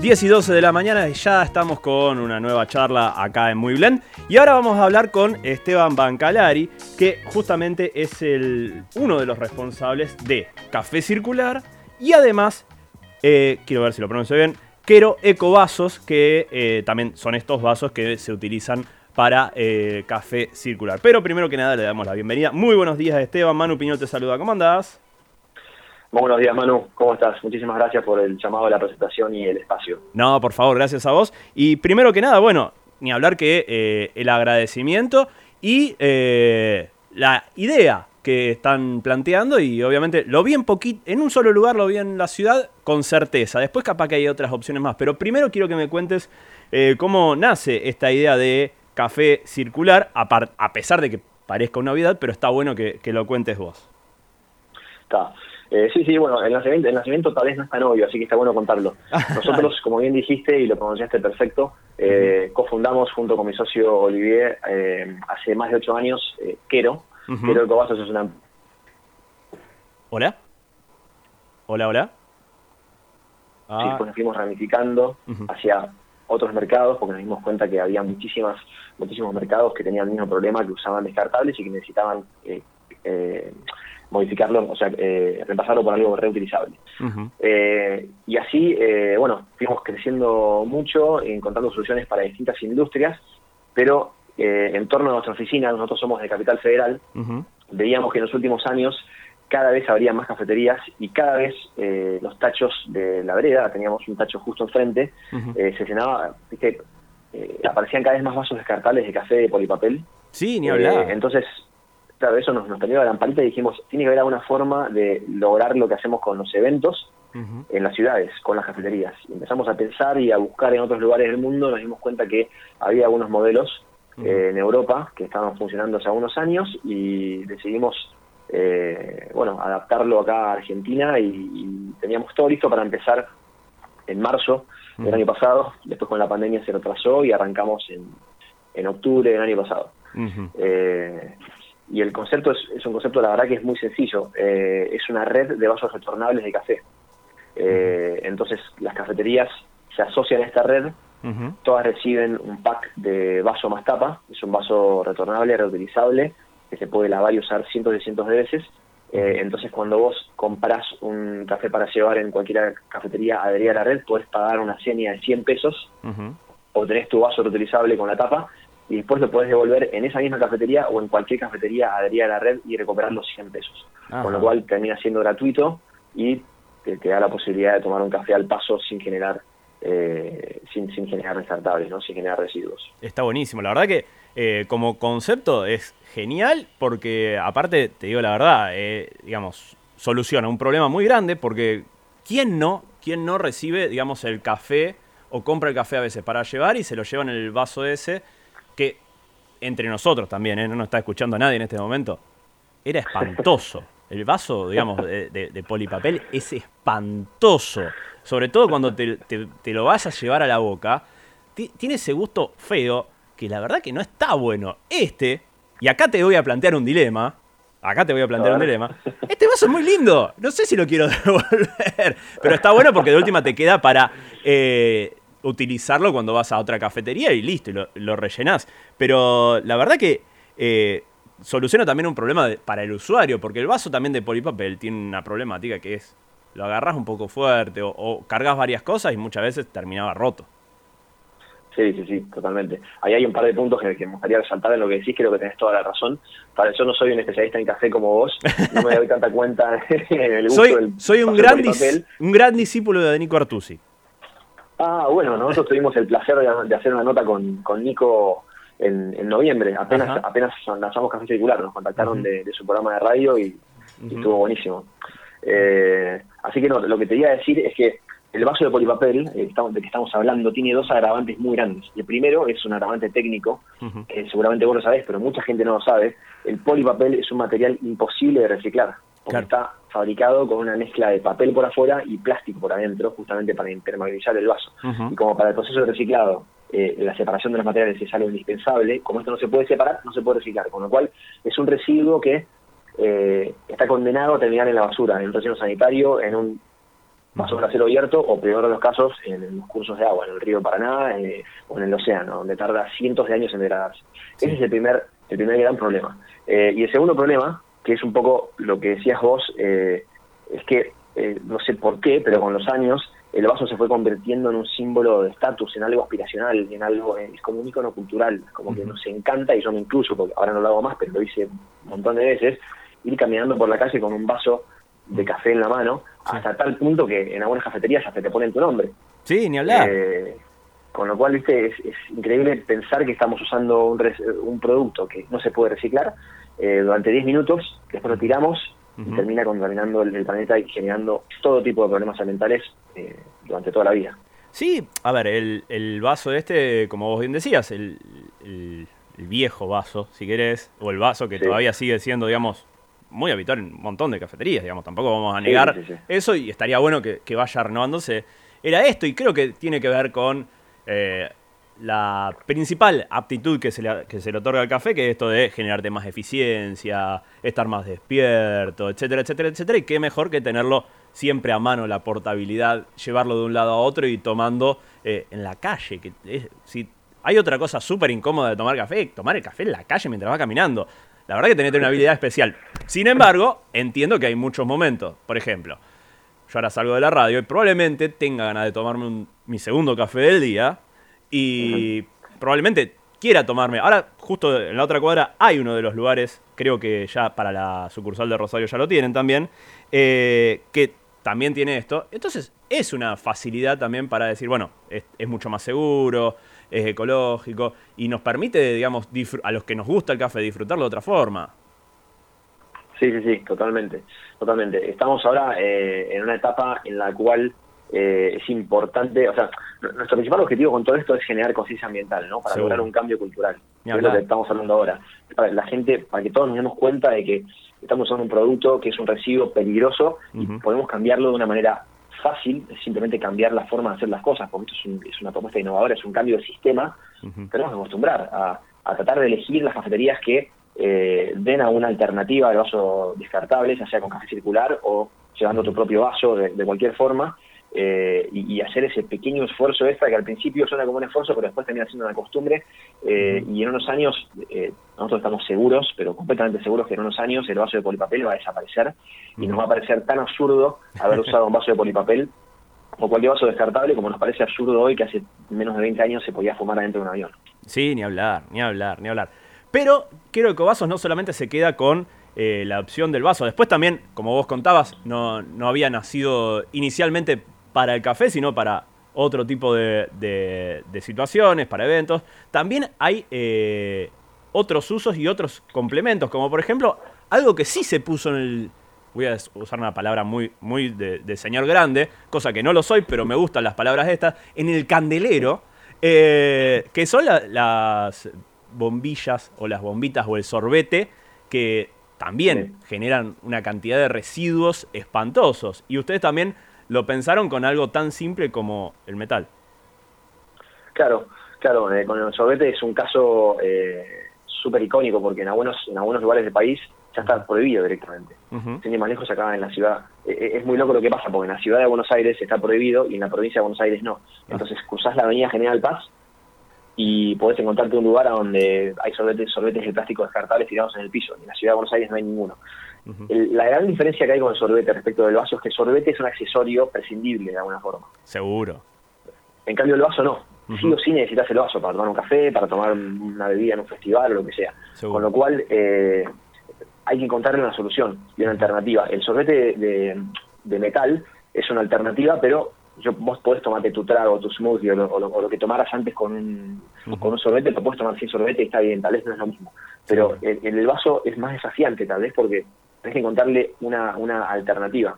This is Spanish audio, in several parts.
10 y 12 de la mañana y ya estamos con una nueva charla acá en Muy Blend. Y ahora vamos a hablar con Esteban Bancalari, que justamente es el, uno de los responsables de Café Circular y además, eh, quiero ver si lo pronuncio bien, Quero Ecovasos, que eh, también son estos vasos que se utilizan para eh, café circular. Pero primero que nada le damos la bienvenida. Muy buenos días Esteban, Manu Piñol te saluda, ¿cómo andás? Muy buenos días, Manu. ¿Cómo estás? Muchísimas gracias por el llamado a la presentación y el espacio. No, por favor, gracias a vos. Y primero que nada, bueno, ni hablar que eh, el agradecimiento y eh, la idea que están planteando y obviamente lo vi en poquito, en un solo lugar, lo vi en la ciudad con certeza. Después capaz que hay otras opciones más, pero primero quiero que me cuentes eh, cómo nace esta idea de café circular, a, pesar de que parezca una novedad, pero está bueno que, que lo cuentes vos. Está. Eh, sí, sí, bueno, el nacimiento, el nacimiento tal vez no es tan obvio, así que está bueno contarlo. Nosotros, como bien dijiste y lo pronunciaste perfecto, eh, cofundamos junto con mi socio Olivier eh, hace más de ocho años eh, Quero. Quero Ecovasos es una... ¿Hola? ¿Hola, hola? Ah. Sí, pues nos fuimos ramificando hacia otros mercados porque nos dimos cuenta que había muchísimas muchísimos mercados que tenían el mismo problema, que usaban descartables y que necesitaban eh, eh, modificarlo, o sea, eh, reemplazarlo por algo reutilizable. Eh, y así, eh, bueno, fuimos creciendo mucho, encontrando soluciones para distintas industrias, pero en torno a nuestra oficina, nosotros somos de Capital Federal, veíamos que en los últimos años cada vez habría más cafeterías y cada vez los tachos de la vereda, teníamos un tacho justo enfrente, se llenaba, viste, aparecían cada vez más vasos descartables de café de polipapel. Sí, ni hablar. entonces claro, eso nos, nos tenía la lamparita y dijimos, tiene que haber alguna forma de lograr lo que hacemos con los eventos en las ciudades, con las cafeterías. Y empezamos a pensar y a buscar en otros lugares del mundo, nos dimos cuenta que había algunos modelos eh, en Europa que estaban funcionando hace algunos años y decidimos, eh, bueno, adaptarlo acá a Argentina y, teníamos todo listo para empezar en marzo del año pasado, después con la pandemia se retrasó y arrancamos en, en octubre del año pasado. eh, y el concepto es, un concepto, la verdad, que es muy sencillo. Eh, es una red de vasos retornables de café. Eh, entonces, las cafeterías se asocian a esta red, todas reciben un pack de vaso más tapa, es un vaso retornable, reutilizable, que se puede lavar y usar cientos y cientos de veces. Eh, entonces, cuando vos compras un café para llevar en cualquier cafetería adherida a la red, puedes pagar una seña de 100 pesos o tenés tu vaso reutilizable con la tapa y después lo puedes devolver en esa misma cafetería o en cualquier cafetería adherida a la red y recuperar los 100 pesos. Con lo cual termina siendo gratuito y te, da la posibilidad de tomar un café al paso sin generar eh, sin, sin generar descartables, ¿no? sin generar residuos. Está buenísimo, la verdad que eh, como concepto es genial porque aparte, te digo la verdad, eh, digamos, soluciona un problema muy grande porque ¿quién no, quién no recibe, digamos, el café o compra el café a veces para llevar y se lo lleva en el vaso ese? Que entre nosotros también, ¿eh? no nos está escuchando nadie en este momento, era espantoso. El vaso, digamos, de, polipapel es espantoso. Sobre todo cuando te, lo vas a llevar a la boca. Tiene ese gusto feo que la verdad que no está bueno. Este, y acá te voy a plantear un dilema. Acá te voy a plantear un dilema. Este vaso es muy lindo. No sé si lo quiero devolver. Pero está bueno porque de última te queda para eh, utilizarlo cuando vas a otra cafetería y listo, lo, lo rellenás. Pero la verdad que eh, soluciona también un problema para el usuario, porque el vaso también de polipapel tiene una problemática que es, lo agarras un poco fuerte o, o cargas varias cosas y muchas veces terminaba roto. Sí, sí, sí, totalmente. Ahí hay un par de puntos que, me gustaría resaltar en lo que decís, creo que tenés toda la razón. Para yo no soy un especialista en café como vos, no me doy tanta cuenta en el gusto soy, del Soy un gran, un gran discípulo de Nico Artusi. Ah, bueno, nosotros tuvimos el placer de, hacer una nota con, con Nico en, noviembre, apenas apenas lanzamos Café Circular, nos contactaron de, su programa de radio y, estuvo buenísimo. Eh, así que no, lo que te iba a decir es que el vaso de polipapel eh, de que estamos hablando tiene dos agravantes muy grandes. El primero es un agravante técnico, que seguramente vos lo sabés, pero mucha gente no lo sabe. El polipapel es un material imposible de reciclar, porque está fabricado con una mezcla de papel por afuera y plástico por adentro, justamente para impermeabilizar el vaso. Y como para el proceso de reciclado eh, la separación de los materiales es algo indispensable, como esto no se puede separar, no se puede reciclar, con lo cual es un residuo que eh, está condenado a terminar en la basura, en un residuo sanitario, en un vaso de acero abierto o peor de los casos en los cursos de agua, en el río Paraná eh, o en el océano, donde tarda cientos de años en degradarse. Ese es el primer, el primer gran problema. Eh, y el segundo problema, que es un poco lo que decías vos, eh, es que, no sé por qué, pero con los años el vaso se fue convirtiendo en un símbolo de estatus, en algo aspiracional, en algo, es como un icono cultural, como que nos encanta, y yo me incluyo, porque ahora no lo hago más, pero lo hice un montón de veces, ir caminando por la calle con un vaso de café en la mano, hasta tal punto que en algunas cafeterías hasta te ponen tu nombre. Sí, ni hablar. Eh, con lo cual, viste, es, increíble pensar que estamos usando un, un producto que no se puede reciclar eh, durante 10 minutos, después lo tiramos y termina contaminando el, planeta y generando todo tipo de problemas ambientales eh, durante toda la vida. Sí, a ver, el, el, vaso este, como vos bien decías, el, el, viejo vaso, si querés, o el vaso que todavía sigue siendo, digamos, muy habitual en un montón de cafeterías, digamos, tampoco vamos a negar eso y estaría bueno que, que, vaya renovándose. Era esto y creo que tiene que ver con eh, la principal aptitud que se, le, que se le otorga al café, que es esto de generarte más eficiencia, estar más despierto, etcétera, etcétera, etcétera. Y qué mejor que tenerlo siempre a mano, la portabilidad, llevarlo de un lado a otro y tomando eh, en la calle. Que si hay otra cosa súper incómoda de tomar café, tomar el café en la calle mientras va caminando. La verdad que tenés una habilidad especial. Sin embargo, entiendo que hay muchos momentos. Por ejemplo, yo ahora salgo de la radio y probablemente tenga ganas de tomarme mi segundo café del día y probablemente quiera tomarme. Ahora, justo en la otra cuadra hay uno de los lugares, creo que ya para la sucursal de Rosario ya lo tienen también, eh, que también tiene esto. Entonces, es una facilidad también para decir, bueno, es, mucho más seguro, es ecológico y nos permite, digamos, a los que nos gusta el café disfrutarlo de otra forma. Sí, sí, sí, totalmente, totalmente. Estamos ahora eh, en una etapa en la cual eh, es importante, o sea, nuestro principal objetivo con todo esto es generar conciencia ambiental, ¿no? Para lograr un cambio cultural. es lo que estamos hablando ahora. Para la gente, para que todos nos demos cuenta de que estamos usando un producto que es un residuo peligroso y podemos cambiarlo de una manera fácil, es simplemente cambiar la forma de hacer las cosas, porque esto es, una propuesta innovadora, es un cambio de sistema. Tenemos que acostumbrar a, tratar de elegir las cafeterías que eh, den a una alternativa de vaso descartable, ya sea con café circular o llevando tu propio vaso de cualquier forma eh, y, hacer ese pequeño esfuerzo extra que al principio suena como un esfuerzo, pero después termina siendo una costumbre. Eh, y en unos años, eh, nosotros estamos seguros, pero completamente seguros que en unos años el vaso de polipapel va a desaparecer y nos va a parecer tan absurdo haber usado un vaso de polipapel o cualquier vaso descartable como nos parece absurdo hoy que hace menos de 20 años se podía fumar adentro de un avión. Sí, ni hablar, ni hablar, ni hablar. Pero quiero que Vasos no solamente se queda con la opción del vaso. Después también, como vos contabas, no, no había nacido inicialmente para el café, sino para otro tipo de, situaciones, para eventos. También hay eh, otros usos y otros complementos, como por ejemplo, algo que sí se puso en el... Voy a usar una palabra muy, muy de, señor grande, cosa que no lo soy, pero me gustan las palabras estas, en el candelero, eh, que son las bombillas o las bombitas o el sorbete que también generan una cantidad de residuos espantosos. Y ustedes también lo pensaron con algo tan simple como el metal. Claro, claro, eh, con el sorbete es un caso eh, súper icónico porque en algunos, en algunos lugares del país ya está prohibido directamente. Uh más lejos acá en la ciudad. Eh, es muy loco lo que pasa porque en la ciudad de Buenos Aires está prohibido y en la provincia de Buenos Aires no. Ah. Entonces cruzás la avenida General Paz y podés encontrarte un lugar donde hay sorbetes, sorbetes de plástico descartables tirados en el piso. En la ciudad de Buenos Aires no hay ninguno la gran diferencia que hay con el sorbete respecto del vaso es que el sorbete es un accesorio prescindible de alguna forma. Seguro. En cambio el vaso no. Sí o sí necesitas el vaso para tomar un café, para tomar una bebida en un festival o lo que sea. Con lo cual eh, hay que encontrarle una solución y una alternativa. El sorbete de, metal es una alternativa, pero yo, vos podés tomarte tu trago, tu smoothie o lo, que tomaras antes con un, con un sorbete, lo puedes tomar sin sorbete y está bien, tal vez no es lo mismo. Pero el, el, vaso es más desafiante tal vez porque tenés que encontrarle una, una alternativa.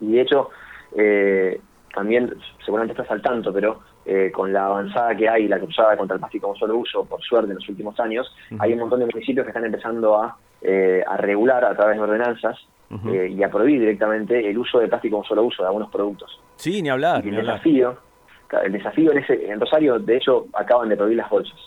Y de hecho, eh, también, seguramente estás al tanto, pero eh, con la avanzada que hay, la cruzada contra el plástico como solo uso, por suerte en los últimos años, hay un montón de municipios que están empezando a, eh, a regular a través de ordenanzas y a prohibir directamente el uso de plástico como solo uso de algunos productos. Sí, ni hablar. el desafío, el desafío en, ese, en Rosario, de hecho, acaban de prohibir las bolsas.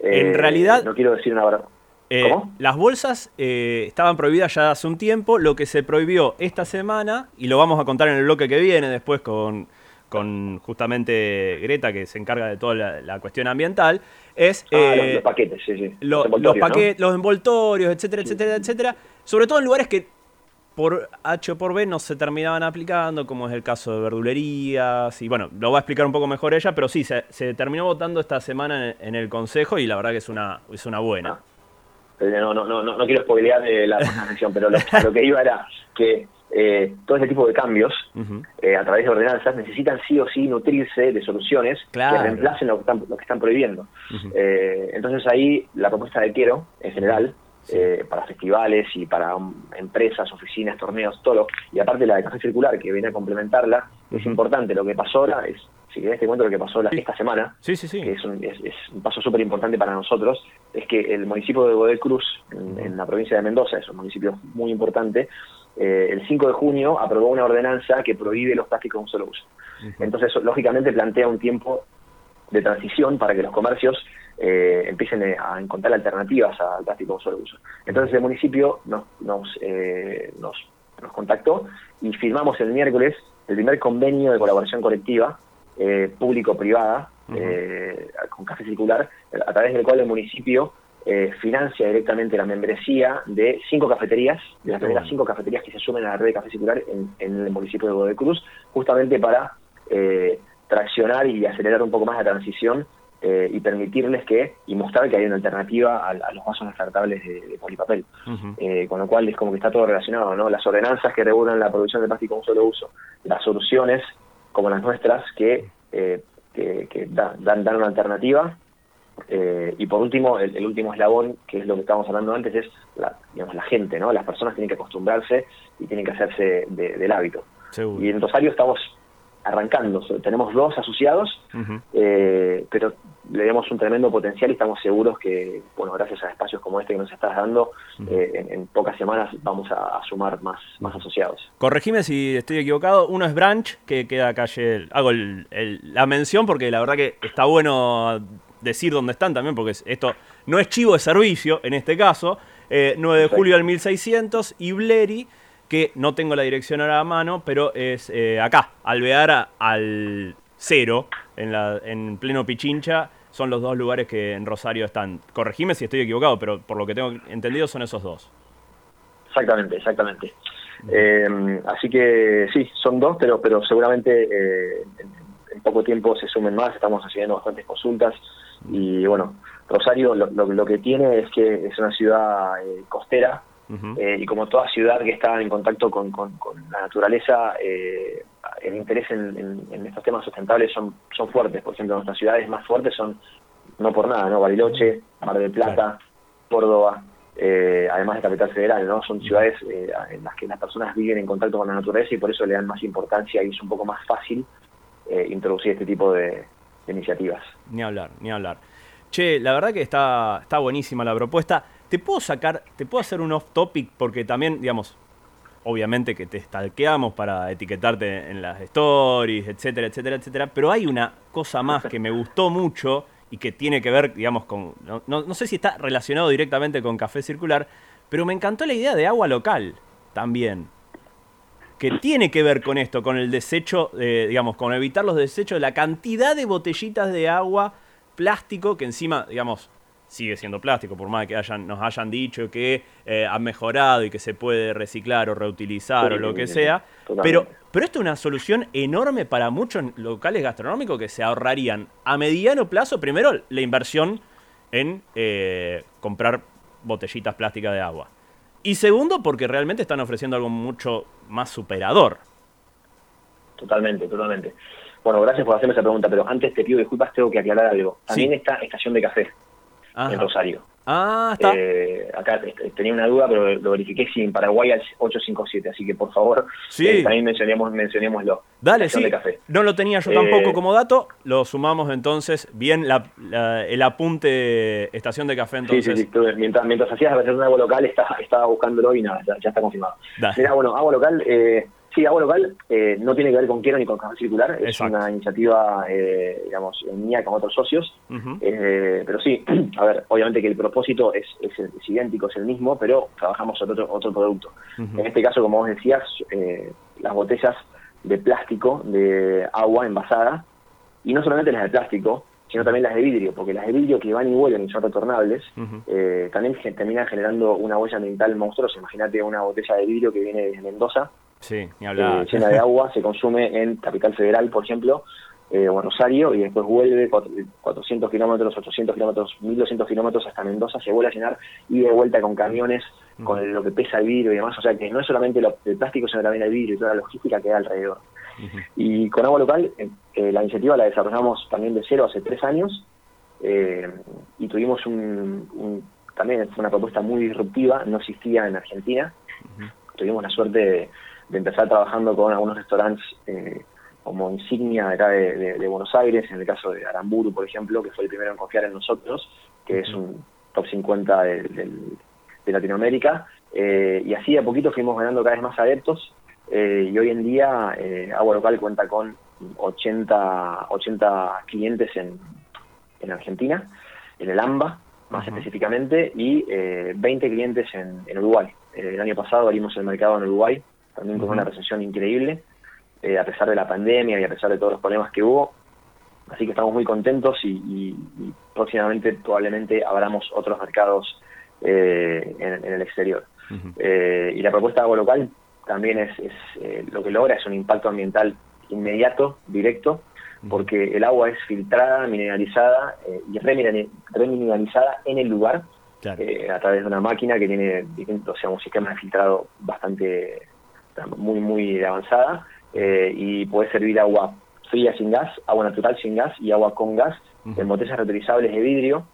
en realidad, no quiero decir una verdad Eh, las bolsas eh, estaban prohibidas ya hace un tiempo, lo que se prohibió esta semana, y lo vamos a contar en el bloque que viene después con, con justamente Greta, que se encarga de toda la, cuestión ambiental, es... Ah, los, paquetes, sí, sí. los, paquetes, los envoltorios, etcétera, etcétera, etcétera. Sobre todo en lugares que por H o por B no se terminaban aplicando, como es el caso de verdulerías. Y bueno, lo va a explicar un poco mejor ella, pero sí, se, terminó votando esta semana en, el Consejo y la verdad que es una, es una buena. Ah. No, no, no, no, quiero spoilear la sesión, pero lo, que iba era que eh, todo este tipo de cambios eh, a través de ordenanzas necesitan sí o sí nutrirse de soluciones que reemplacen lo que están, lo que están prohibiendo. Eh, entonces ahí la propuesta de Quiero, en general, eh, para festivales y para empresas, oficinas, torneos, todo. Y aparte la de Café Circular, que viene a complementarla, es importante. Lo que pasó ahora es, si querés te cuento lo que pasó esta semana, sí, sí, que es un, paso súper importante para nosotros, es que el municipio de Godel Cruz, en, la provincia de Mendoza, es un municipio muy importante, eh, el 5 de junio aprobó una ordenanza que prohíbe los plásticos de un solo uso. Entonces, lógicamente plantea un tiempo de transición para que los comercios eh, empiecen eh, a encontrar alternativas al plástico de un solo uso. Entonces el municipio nos, nos, eh, nos, nos, contactó y firmamos el miércoles el primer convenio de colaboración colectiva público-privada con Café Circular, a través del cual el municipio financia directamente la membresía de cinco cafeterías, de las primeras cinco cafeterías que se sumen a la red de Café Circular en, el municipio de Godoy Cruz, justamente para traccionar y acelerar un poco más la transición eh, y permitirles que, y mostrar que hay una alternativa a, los vasos descartables de, polipapel. Eh, con lo cual es como que está todo relacionado, ¿no? Las ordenanzas que regulan la producción de plástico con un solo uso, las soluciones como las nuestras que, eh, que, dan, dan una alternativa. Y por último, el, último eslabón, que es lo que estábamos hablando antes, es la, digamos, la gente, ¿no? Las personas tienen que acostumbrarse y tienen que hacerse del hábito. Y en Rosario estamos arrancando. Tenemos dos asociados, eh, pero le vemos un tremendo potencial y estamos seguros que, bueno, gracias a espacios como este que nos estás dando, eh, en, pocas semanas vamos a, sumar más, más asociados. Corregime si estoy equivocado. Uno es Branch, que queda calle. Hago la mención porque la verdad que está bueno decir dónde están también, porque esto no es chivo de servicio en este caso. 9 eh, de julio del 1600 y Bleri que no tengo la dirección ahora a mano, pero es eh, acá, Alvear al cero, en, la, en pleno Pichincha, son los dos lugares que en Rosario están. Corregime si estoy equivocado, pero por lo que tengo entendido son esos dos. Exactamente, exactamente. Eh, así que sí, son dos, pero, pero seguramente eh, en, poco tiempo se sumen más, estamos haciendo bastantes consultas y bueno, Rosario lo, lo, que tiene es que es una ciudad costera, eh, y como toda ciudad que está en contacto con, la naturaleza, eh, el interés en, estos temas sustentables son, son fuertes. Por ejemplo, nuestras ciudades más fuertes son, no por nada, ¿no? Bariloche, Mar del Plata, Córdoba, eh, además de Capital Federal, ¿no? Son ciudades en las que las personas viven en contacto con la naturaleza y por eso le dan más importancia y es un poco más fácil introducir este tipo de, iniciativas. Ni hablar, ni hablar. Che, la verdad que está, está buenísima la propuesta. Te puedo sacar, te puedo hacer un off topic porque también, digamos, obviamente que te stalkeamos para etiquetarte en las stories, etcétera, etcétera, etcétera. Pero hay una cosa más que me gustó mucho y que tiene que ver, digamos, con. No, no, sé si está relacionado directamente con Café Circular, pero me encantó la idea de agua local también. Que tiene que ver con esto, con el desecho, digamos, con evitar los desechos, la cantidad de botellitas de agua plástico que encima, digamos, sigue siendo plástico, por más que hayan, nos hayan dicho que eh, ha mejorado y que se puede reciclar o reutilizar o lo que sea. Pero, pero esto es una solución enorme para muchos locales gastronómicos que se ahorrarían a mediano plazo, primero, la inversión en eh, comprar botellitas plásticas de agua. Y segundo, porque realmente están ofreciendo algo mucho más superador. Totalmente, totalmente. Bueno, gracias por hacerme esa pregunta, pero antes te pido disculpas, tengo que aclarar algo. También esta estación de café en Rosario. Ah, está. Eh, acá tenía una duda, pero lo verifiqué sin Paraguay al 857, así que por favor, eh, también mencionemos, mencionémoslo. Dale, sí. No lo tenía yo tampoco eh, como dato, lo sumamos entonces, bien la, el apunte estación de café entonces. Sí, sí, mientras, mientras hacías la versión de agua local estaba, estaba buscándolo y nada, ya, está confirmado. Mira, bueno, agua local, Sí, agua local eh, no tiene que ver con Quiero ni con Café Circular, es una iniciativa, eh, digamos, mía con otros socios, eh, pero sí, a ver, obviamente que el propósito es, es, idéntico, es el mismo, pero trabajamos otro, otro producto. En este caso, como vos decías, las botellas de plástico de agua envasada, y no solamente las de plástico, sino también las de vidrio, porque las de vidrio que van y vuelven y son retornables, también terminan generando una huella ambiental monstruosa. Imagínate una botella de vidrio que viene desde Mendoza, Sí, ni. Eh, llena de agua, se consume en Capital Federal, por ejemplo, eh, o Rosario, y después vuelve 400 kilómetros, 800 kilómetros, 1200 kilómetros hasta Mendoza, se vuelve a llenar y de vuelta con camiones, con lo que pesa el vidrio y demás. O sea que no es solamente lo, el plástico, sino también el vidrio y toda la logística que hay alrededor. Y con agua local, eh, la iniciativa la desarrollamos también de cero hace tres años y tuvimos un, también fue una propuesta muy disruptiva, no existía en Argentina. Tuvimos la suerte de de empezar trabajando con algunos restaurantes eh, como insignia de acá de, Buenos Aires, en el caso de Aramburu, por ejemplo, que fue el primero en confiar en nosotros, que es un top 50 de, Latinoamérica, eh, y así a poquito fuimos ganando cada vez más adeptos, eh, y hoy en día Agua Local cuenta con 80, 80 clientes en, en Argentina, en el AMBA, más específicamente, y 20 clientes en, en Uruguay. el año pasado abrimos el mercado en Uruguay también con una recesión increíble, eh, a pesar de la pandemia y a pesar de todos los problemas que hubo. Así que estamos muy contentos y, próximamente probablemente abramos otros mercados eh, en, el exterior. Eh, y la propuesta de agua local también es, lo que logra es un impacto ambiental inmediato, directo, porque el agua es filtrada, mineralizada y remineralizada en el lugar a través de una máquina que tiene o sea, un sistema de filtrado bastante muy, muy avanzada, eh, y puede servir agua fría sin gas, agua natural sin gas y agua con gas en botellas reutilizables de vidrio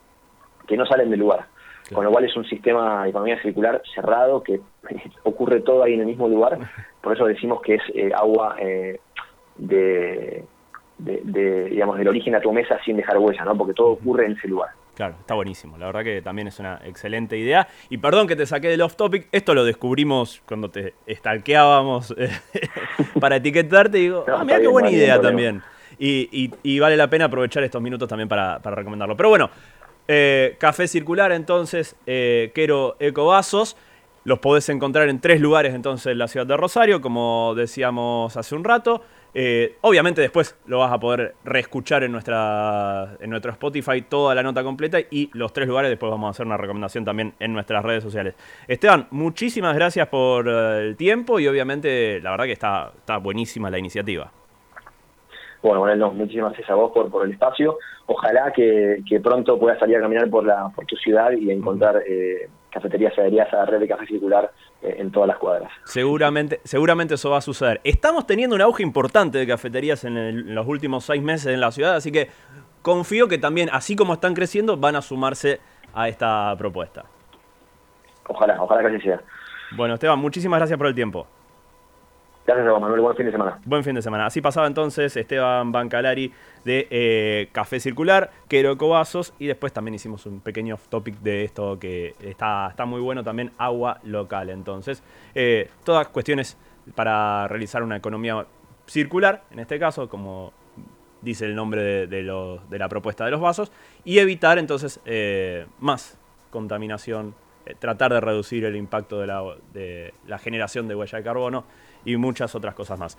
que no salen del lugar. Con lo cual es un sistema de economía circular cerrado que ocurre todo ahí en el mismo lugar. Por eso decimos que es eh, agua eh, de, de, digamos, del origen a tu mesa sin dejar huella, ¿no? Porque todo ocurre en ese lugar. Claro, está buenísimo. La verdad que también es una excelente idea. Y perdón que te saqué del off topic. Esto lo descubrimos cuando te stalkeábamos eh, para etiquetarte. Y digo, ah, mira qué buena idea también. Y, vale la pena aprovechar estos minutos también para, recomendarlo. Pero bueno, eh, Café Circular entonces, eh, Quero Ecovasos. Los podés encontrar en tres lugares entonces en la ciudad de Rosario, como decíamos hace un rato. Eh, obviamente después lo vas a poder reescuchar en, nuestra, en nuestro Spotify toda la nota completa y los tres lugares después vamos a hacer una recomendación también en nuestras redes sociales. Esteban, muchísimas gracias por eh, el tiempo y obviamente la verdad que está, está buenísima la iniciativa. Bueno, bueno, muchísimas gracias a vos por, por el espacio. Ojalá que, pronto puedas salir a caminar por, la, por tu ciudad y encontrar eh, cafeterías y a la red de café circular en todas las cuadras. Seguramente, seguramente eso va a suceder. Estamos teniendo un auge importante de cafeterías en, los últimos seis meses en la ciudad, así que confío que también, así como están creciendo, van a sumarse a esta propuesta. Ojalá, ojalá que así sea. Bueno, Esteban, muchísimas gracias por el tiempo. Gracias a Manuel. Buen fin de semana. Buen fin de semana. Así pasaba entonces Esteban Bancalari de eh, Café Circular, Quero Cobazos y después también hicimos un pequeño topic de esto que está, está muy bueno también, agua local. Entonces, eh, todas cuestiones para realizar una economía circular, en este caso, como dice el nombre de, la propuesta de los vasos, y evitar entonces eh, más contaminación, tratar de reducir el impacto de la generación de huella de carbono y muchas otras cosas más.